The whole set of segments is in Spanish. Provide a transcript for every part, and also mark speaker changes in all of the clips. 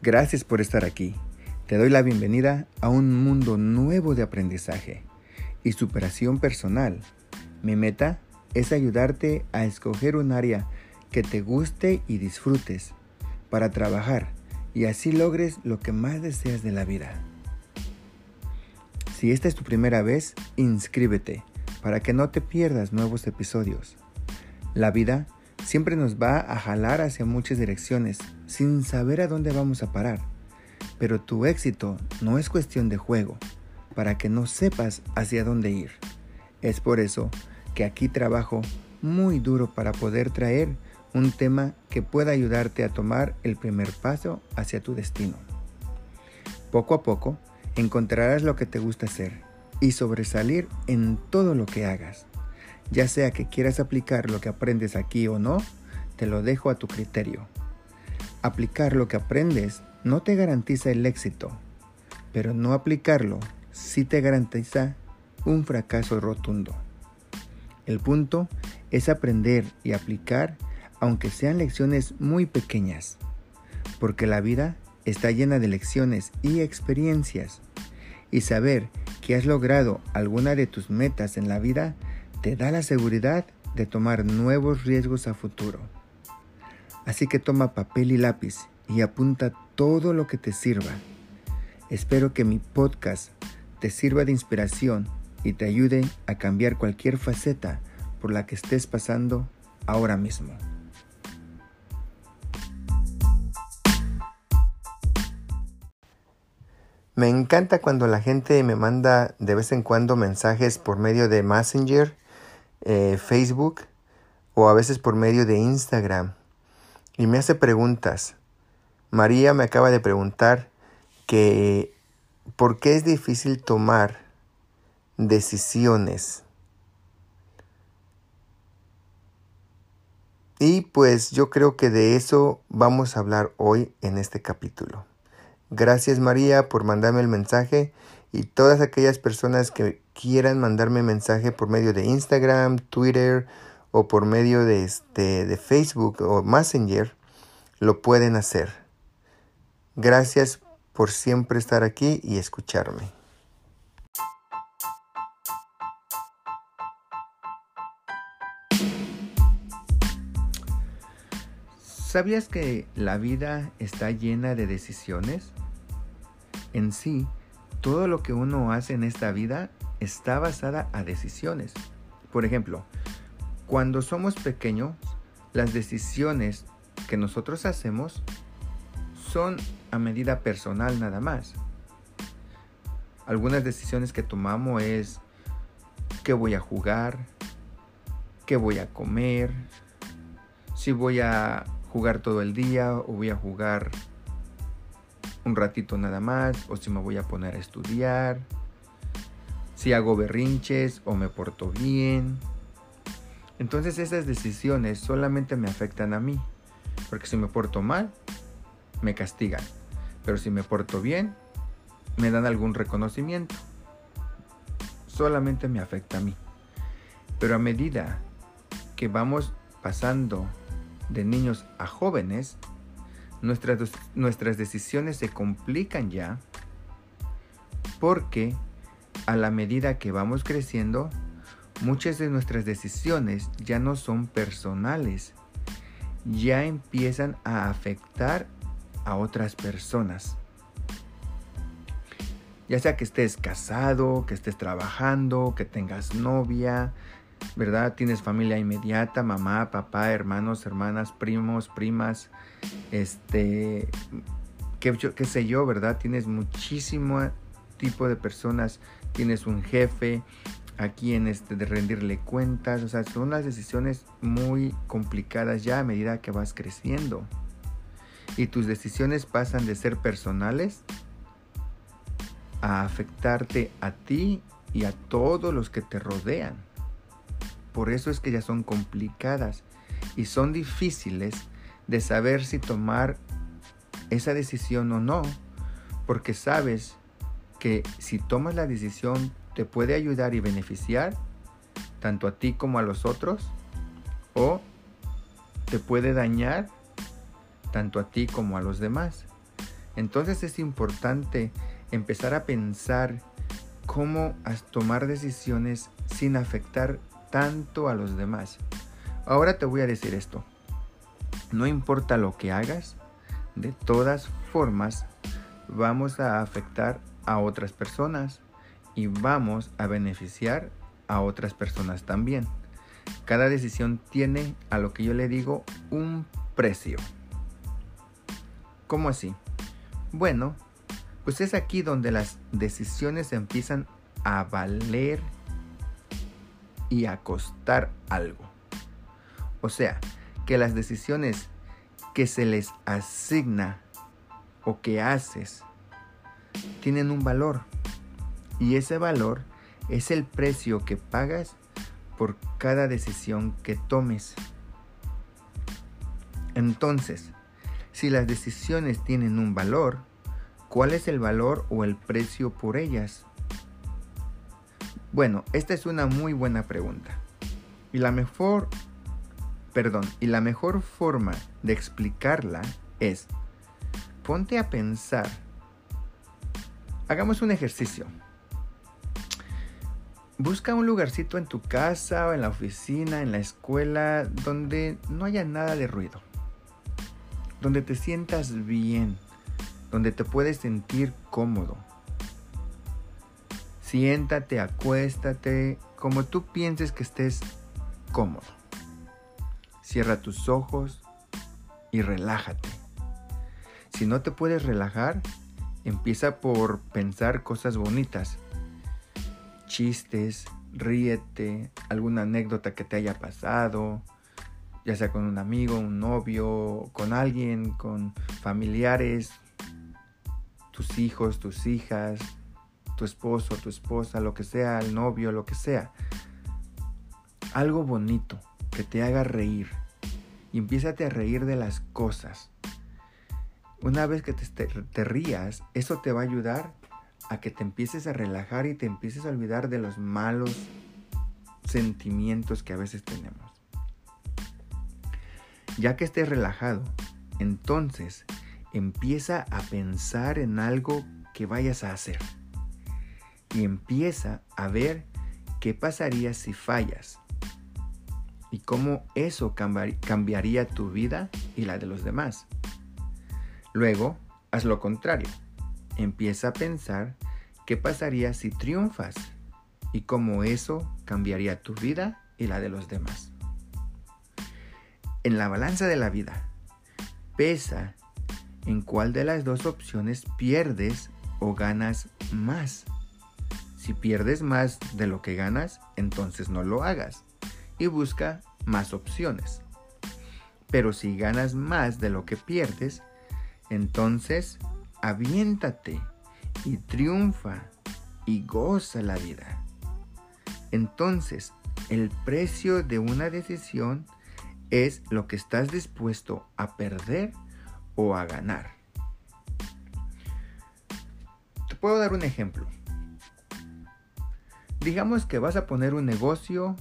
Speaker 1: Gracias por estar aquí. Te doy la bienvenida a un mundo nuevo de aprendizaje y superación personal. Mi meta es ayudarte a escoger un área que te guste y disfrutes para trabajar y así logres lo que más deseas de la vida. Si esta es tu primera vez, inscríbete para que no te pierdas nuevos episodios. La vida siempre nos va a jalar hacia muchas direcciones sin saber a dónde vamos a parar. Pero tu éxito no es cuestión de juego, para que no sepas hacia dónde ir. Es por eso que aquí trabajo muy duro para poder traer un tema que pueda ayudarte a tomar el primer paso hacia tu destino. Poco a poco encontrarás lo que te gusta hacer y sobresalir en todo lo que hagas. Ya sea que quieras aplicar lo que aprendes aquí o no, te lo dejo a tu criterio. Aplicar lo que aprendes no te garantiza el éxito, pero no aplicarlo sí te garantiza un fracaso rotundo. El punto es aprender y aplicar aunque sean lecciones muy pequeñas, porque la vida está llena de lecciones y experiencias, y saber que has logrado alguna de tus metas en la vida te da la seguridad de tomar nuevos riesgos a futuro. Así que toma papel y lápiz y apunta todo lo que te sirva. Espero que mi podcast te sirva de inspiración y te ayude a cambiar cualquier faceta por la que estés pasando ahora mismo. Me encanta cuando la gente me manda de vez en cuando mensajes por medio de Messenger eh, Facebook o a veces por medio de Instagram y me hace preguntas. María me acaba de preguntar que por qué es difícil tomar decisiones. Y pues yo creo que de eso vamos a hablar hoy en este capítulo. Gracias María por mandarme el mensaje y todas aquellas personas que quieran mandarme mensaje por medio de Instagram, Twitter o por medio de, este, de Facebook o Messenger, lo pueden hacer. Gracias por siempre estar aquí y escucharme. ¿Sabías que la vida está llena de decisiones? En sí, todo lo que uno hace en esta vida está basada a decisiones. Por ejemplo, cuando somos pequeños, las decisiones que nosotros hacemos son a medida personal nada más. Algunas decisiones que tomamos es qué voy a jugar, qué voy a comer, si voy a jugar todo el día o voy a jugar un ratito nada más o si me voy a poner a estudiar si hago berrinches o me porto bien. Entonces esas decisiones solamente me afectan a mí, porque si me porto mal, me castigan, pero si me porto bien, me dan algún reconocimiento. Solamente me afecta a mí. Pero a medida que vamos pasando de niños a jóvenes, nuestras, nuestras decisiones se complican ya porque a la medida que vamos creciendo, muchas de nuestras decisiones ya no son personales, ya empiezan a afectar a otras personas. Ya sea que estés casado, que estés trabajando, que tengas novia, ¿verdad? Tienes familia inmediata, mamá, papá, hermanos, hermanas, primos, primas, este, qué, sé yo, ¿verdad? Tienes muchísimo tipo de personas tienes un jefe, a quien este, de rendirle cuentas, o sea, son las decisiones muy complicadas ya a medida que vas creciendo. Y tus decisiones pasan de ser personales a afectarte a ti y a todos los que te rodean. Por eso es que ya son complicadas y son difíciles de saber si tomar esa decisión o no, porque sabes que si tomas la decisión te puede ayudar y beneficiar tanto a ti como a los otros o te puede dañar tanto a ti como a los demás. Entonces es importante empezar a pensar cómo tomar decisiones sin afectar tanto a los demás. Ahora te voy a decir esto. No importa lo que hagas, de todas formas vamos a afectar a otras personas y vamos a beneficiar a otras personas también. Cada decisión tiene, a lo que yo le digo, un precio. ¿Cómo así? Bueno, pues es aquí donde las decisiones empiezan a valer y a costar algo. O sea, que las decisiones que se les asigna o que haces tienen un valor. Y ese valor es el precio que pagas por cada decisión que tomes. Entonces, si las decisiones tienen un valor, ¿cuál es el valor o el precio por ellas? Bueno, esta es una muy buena pregunta. Y la mejor, perdón, y la mejor forma de explicarla es ponte a pensar. Hagamos un ejercicio. Busca un lugarcito en tu casa o en la oficina, en la escuela, donde no haya nada de ruido. Donde te sientas bien, donde te puedes sentir cómodo. Siéntate, acuéstate, como tú pienses que estés cómodo. Cierra tus ojos y relájate. Si no te puedes relajar, empieza por pensar cosas bonitas chistes, ríete, alguna anécdota que te haya pasado, ya sea con un amigo, un novio, con alguien, con familiares, tus hijos, tus hijas, tu esposo, tu esposa, lo que sea, el novio, lo que sea. Algo bonito que te haga reír. Y empiézate a reír de las cosas. Una vez que te, rías, eso te va a ayudar a que te empieces a relajar y te empieces a olvidar de los malos sentimientos que a veces tenemos. Ya que estés relajado, entonces empieza a pensar en algo que vayas a hacer. Y empieza a ver qué pasaría si fallas. Y cómo eso cambiaría tu vida y la de los demás. Luego, haz lo contrario empieza a pensar qué pasaría si triunfas y cómo eso cambiaría tu vida y la de los demás. En la balanza de la vida, pesa en cuál de las dos opciones pierdes o ganas más. Si pierdes más de lo que ganas, entonces no lo hagas y busca más opciones. Pero si ganas más de lo que pierdes, entonces aviéntate y triunfa y goza la vida. Entonces, el precio de una decisión es lo que estás dispuesto a perder o a ganar. Te puedo dar un ejemplo. Digamos que vas a poner un negocio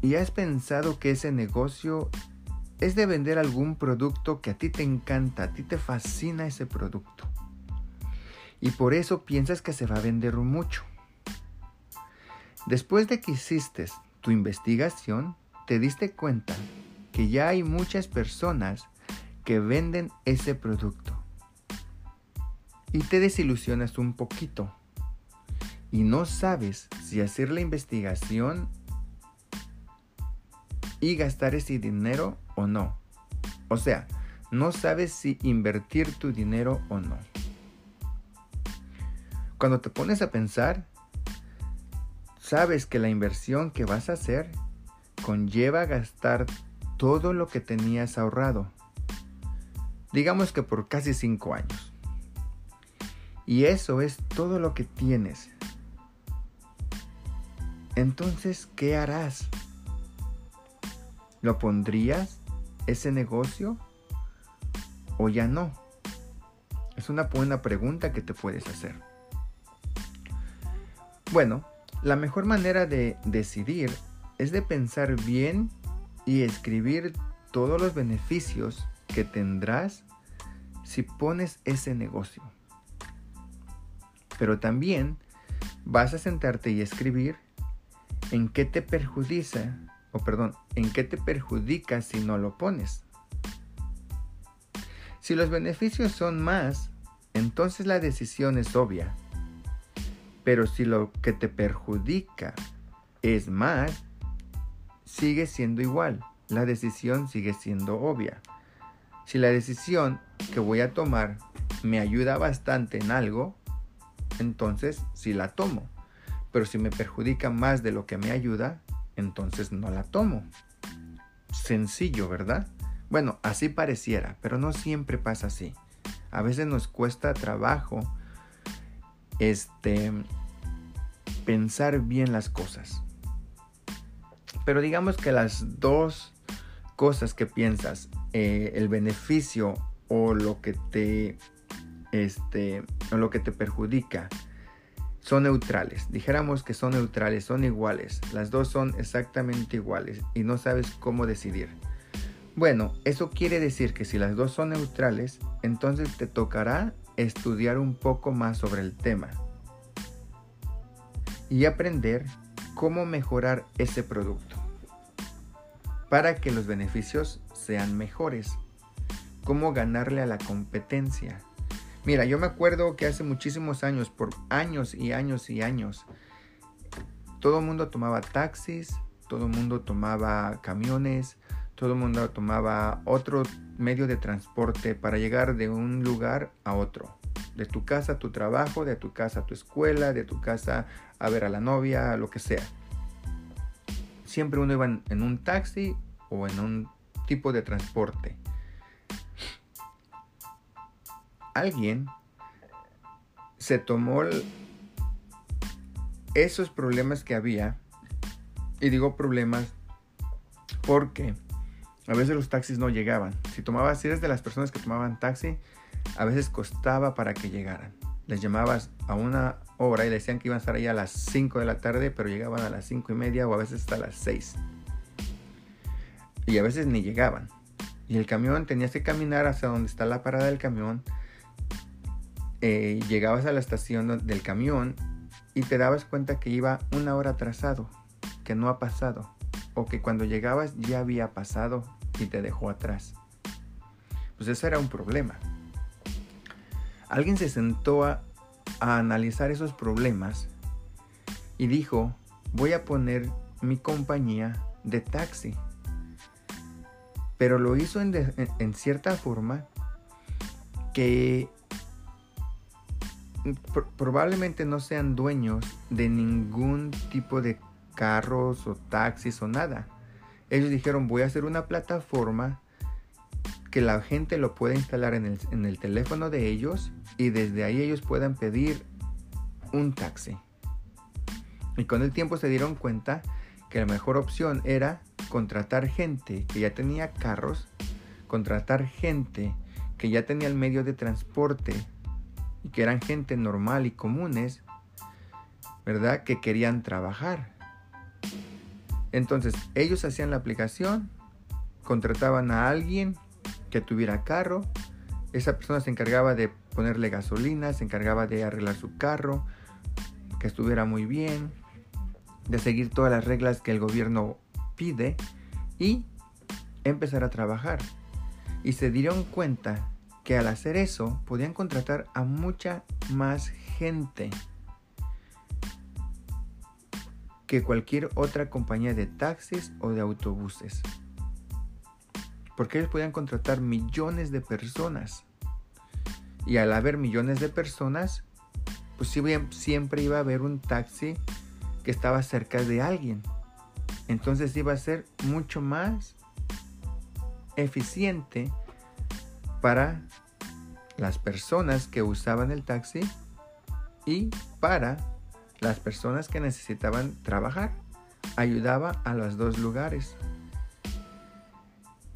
Speaker 1: y has pensado que ese negocio es de vender algún producto que a ti te encanta, a ti te fascina ese producto. Y por eso piensas que se va a vender mucho. Después de que hiciste tu investigación, te diste cuenta que ya hay muchas personas que venden ese producto. Y te desilusionas un poquito. Y no sabes si hacer la investigación y gastar ese dinero o no. O sea, no sabes si invertir tu dinero o no. Cuando te pones a pensar, sabes que la inversión que vas a hacer conlleva gastar todo lo que tenías ahorrado. Digamos que por casi 5 años. Y eso es todo lo que tienes. Entonces, ¿qué harás? ¿Lo pondrías ese negocio o ya no? Es una buena pregunta que te puedes hacer. Bueno, la mejor manera de decidir es de pensar bien y escribir todos los beneficios que tendrás si pones ese negocio. Pero también vas a sentarte y escribir en qué te perjudica, o perdón, en qué te perjudica si no lo pones. Si los beneficios son más, entonces la decisión es obvia. Pero si lo que te perjudica es más, sigue siendo igual. La decisión sigue siendo obvia. Si la decisión que voy a tomar me ayuda bastante en algo, entonces sí la tomo. Pero si me perjudica más de lo que me ayuda, entonces no la tomo. Sencillo, ¿verdad? Bueno, así pareciera, pero no siempre pasa así. A veces nos cuesta trabajo este pensar bien las cosas. Pero digamos que las dos cosas que piensas, eh, el beneficio o lo que te este o lo que te perjudica son neutrales. Dijéramos que son neutrales, son iguales. Las dos son exactamente iguales y no sabes cómo decidir. Bueno, eso quiere decir que si las dos son neutrales, entonces te tocará estudiar un poco más sobre el tema y aprender cómo mejorar ese producto para que los beneficios sean mejores. Cómo ganarle a la competencia. Mira, yo me acuerdo que hace muchísimos años, por años y años y años, todo el mundo tomaba taxis, todo el mundo tomaba camiones, todo el mundo tomaba otro medio de transporte para llegar de un lugar a otro. De tu casa a tu trabajo, de tu casa a tu escuela, de tu casa a ver a la novia, lo que sea. Siempre uno iba en, un taxi o en un tipo de transporte. Alguien se tomó esos problemas que había, y digo problemas porque a veces los taxis no llegaban. Si tomabas, si eres de las personas que tomaban taxi, a veces costaba para que llegaran. Les llamabas a una hora y decían que iban a estar ahí a las 5 de la tarde, pero llegaban a las 5 y media o a veces hasta las 6. Y a veces ni llegaban. Y el camión tenías que caminar hacia donde está la parada del camión. Eh, llegabas a la estación del camión y te dabas cuenta que iba una hora atrasado, que no ha pasado, o que cuando llegabas ya había pasado y te dejó atrás. Pues eso era un problema. Alguien se sentó a, analizar esos problemas y dijo, voy a poner mi compañía de taxi. Pero lo hizo en, en cierta forma que probablemente no sean dueños de ningún tipo de carros o taxis o nada ellos dijeron voy a hacer una plataforma que la gente lo pueda instalar en el, teléfono de ellos y desde ahí ellos puedan pedir un taxi. Y con el tiempo se dieron cuenta que la mejor opción era contratar gente que ya tenía carros, contratar gente que ya tenía el medio de transporte y que eran gente normal y comunes, ¿verdad? Que querían trabajar. Entonces ellos hacían la aplicación, contrataban a alguien que tuviera carro, esa persona se encargaba de ponerle gasolina, se encargaba de arreglar su carro, que estuviera muy bien, de seguir todas las reglas que el gobierno pide y empezar a trabajar. Y se dieron cuenta que al hacer eso podían contratar a mucha más gente que cualquier otra compañía de taxis o de autobuses. Porque ellos podían contratar millones de personas. Y al haber millones de personas, pues siempre iba a haber un taxi que estaba cerca de alguien. Entonces iba a ser mucho más eficiente para las personas que usaban el taxi y para las personas que necesitaban trabajar. Ayudaba a los dos lugares.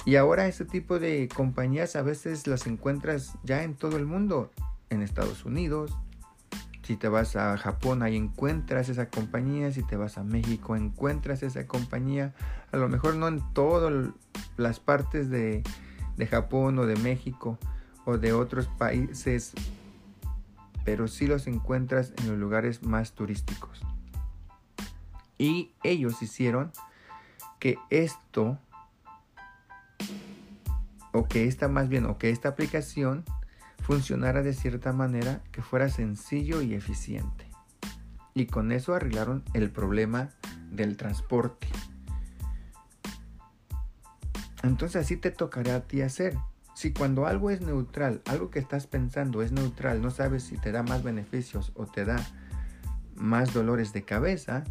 Speaker 1: Y ahora ese tipo de compañías a veces las encuentras ya en todo el mundo. En Estados Unidos. Si te vas a Japón ahí encuentras esa compañía. Si te vas a México encuentras esa compañía. A lo mejor no en todas las partes de, de Japón o de México o de otros países, pero sí los encuentras en los lugares más turísticos. Y ellos hicieron que esto, o que esta más bien, o que esta aplicación funcionara de cierta manera que fuera sencillo y eficiente. Y con eso arreglaron el problema del transporte. Entonces así te tocará a ti hacer. Si cuando algo es neutral, algo que estás pensando es neutral, no sabes si te da más beneficios o te da más dolores de cabeza,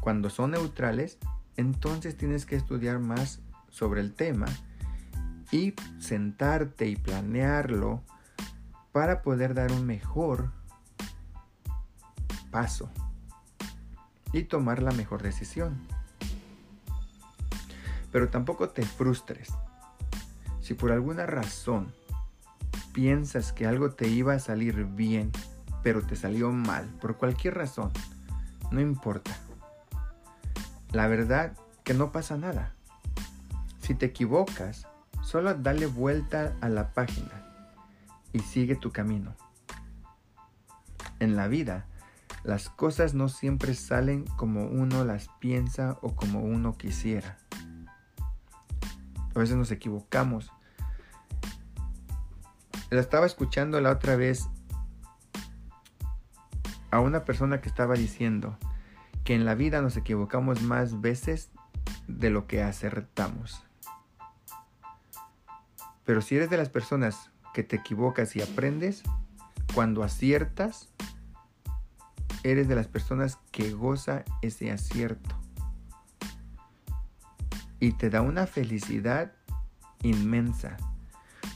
Speaker 1: cuando son neutrales, entonces tienes que estudiar más sobre el tema y sentarte y planearlo para poder dar un mejor paso y tomar la mejor decisión. Pero tampoco te frustres. Si por alguna razón piensas que algo te iba a salir bien, pero te salió mal, por cualquier razón, no importa. La verdad que no pasa nada. Si te equivocas, solo dale vuelta a la página y sigue tu camino. En la vida, las cosas no siempre salen como uno las piensa o como uno quisiera. A veces nos equivocamos. La estaba escuchando la otra vez a una persona que estaba diciendo que en la vida nos equivocamos más veces de lo que acertamos. Pero si eres de las personas que te equivocas y aprendes, cuando aciertas, eres de las personas que goza ese acierto y te da una felicidad inmensa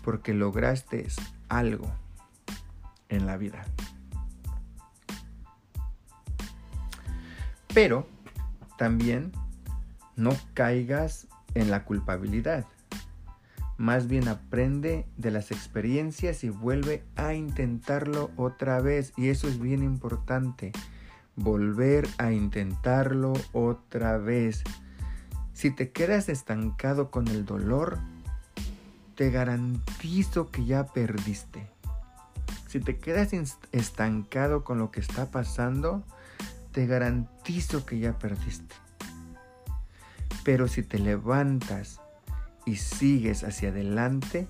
Speaker 1: porque lograste algo en la vida. Pero también no caigas en la culpabilidad. Más bien aprende de las experiencias y vuelve a intentarlo otra vez. Y eso es bien importante. Volver a intentarlo otra vez. Si te quedas estancado con el dolor, te garantizo que ya perdiste. Si te quedas estancado con lo que está pasando, te garantizo que ya perdiste. Pero si te levantas y sigues hacia adelante,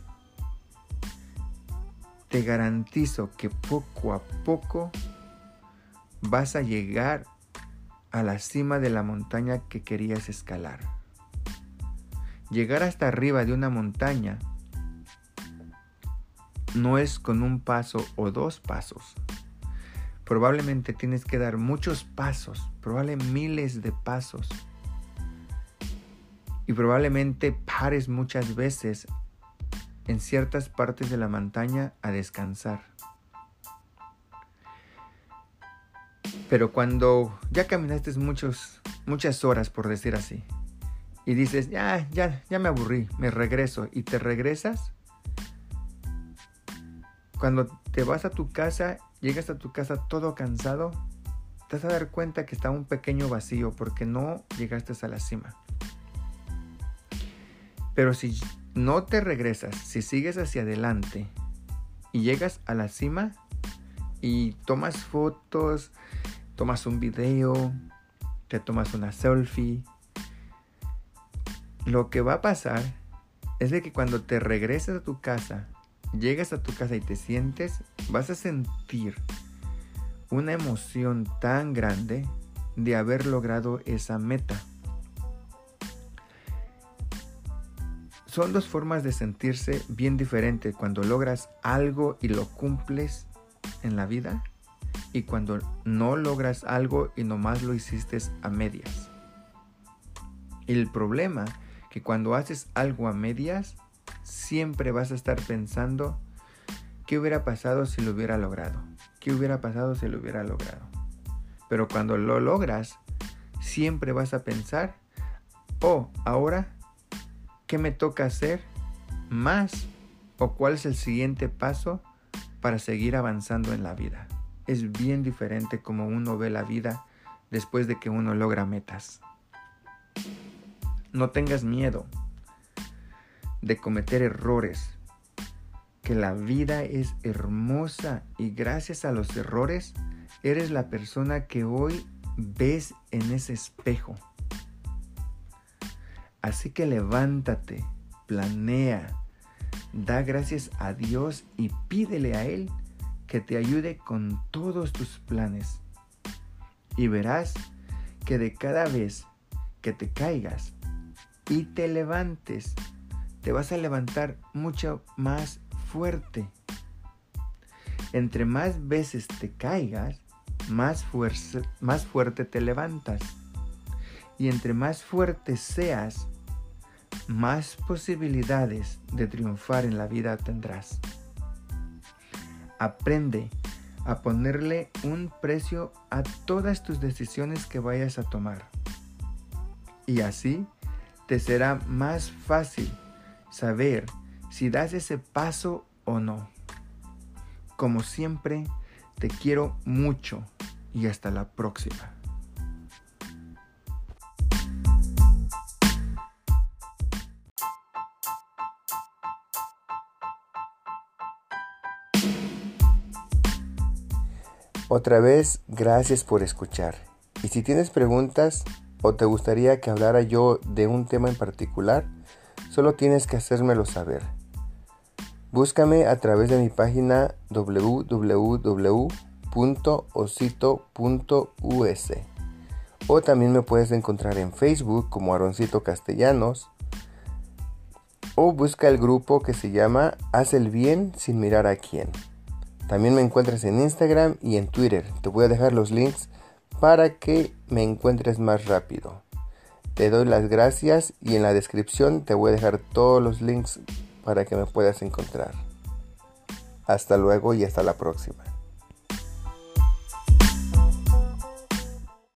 Speaker 1: te garantizo que poco a poco vas a llegar a la cima de la montaña que querías escalar. Llegar hasta arriba de una montaña no es con un paso o dos pasos. Probablemente tienes que dar muchos pasos, probablemente miles de pasos. Y probablemente pares muchas veces en ciertas partes de la montaña a descansar. Pero cuando ya caminaste muchos, muchas horas, por decir así, y dices, ya, ya, ya me aburrí, me regreso, y te regresas, cuando te vas a tu casa, llegas a tu casa todo cansado, te vas a dar cuenta que está un pequeño vacío porque no llegaste a la cima. Pero si no te regresas, si sigues hacia adelante y llegas a la cima y tomas fotos, tomas un video, te tomas una selfie, lo que va a pasar es de que cuando te regreses a tu casa, llegas a tu casa y te sientes, vas a sentir una emoción tan grande de haber logrado esa meta. Son dos formas de sentirse bien diferentes cuando logras algo y lo cumples en la vida y cuando no logras algo y nomás lo hiciste a medias. El problema que cuando haces algo a medias, siempre vas a estar pensando qué hubiera pasado si lo hubiera logrado, qué hubiera pasado si lo hubiera logrado. Pero cuando lo logras, siempre vas a pensar, oh, ahora, ¿qué me toca hacer más? ¿O cuál es el siguiente paso para seguir avanzando en la vida? Es bien diferente como uno ve la vida después de que uno logra metas. No tengas miedo de cometer errores. que la vida es hermosa y gracias a los errores eres la persona que hoy ves en ese espejo. Así que levántate, planea, da gracias a Dios y pídele a Él que te ayude con todos tus planes. Y verás que de cada vez que te caigas y te levantes, te vas a levantar mucho más fuerte. Entre más veces te caigas, más, más fuerte te levantas. Y entre más fuerte seas, más posibilidades de triunfar en la vida tendrás. Aprende a ponerle un precio a todas tus decisiones que vayas a tomar. Y así te será más fácil saber si das ese paso o no. Como siempre, te quiero mucho y hasta la próxima. Otra vez, gracias por escuchar. Y si tienes preguntas o te gustaría que hablara yo de un tema en particular, solo tienes que hacérmelo saber. Búscame a través de mi página www.osito.us o también me puedes encontrar en Facebook como Aroncito Castellanos o busca el grupo que se llama Haz el bien sin mirar a quién. También me encuentras en Instagram y en Twitter. Te voy a dejar los links para que me encuentres más rápido. Te doy las gracias y en la descripción te voy a dejar todos los links para que me puedas encontrar. Hasta luego y hasta la próxima.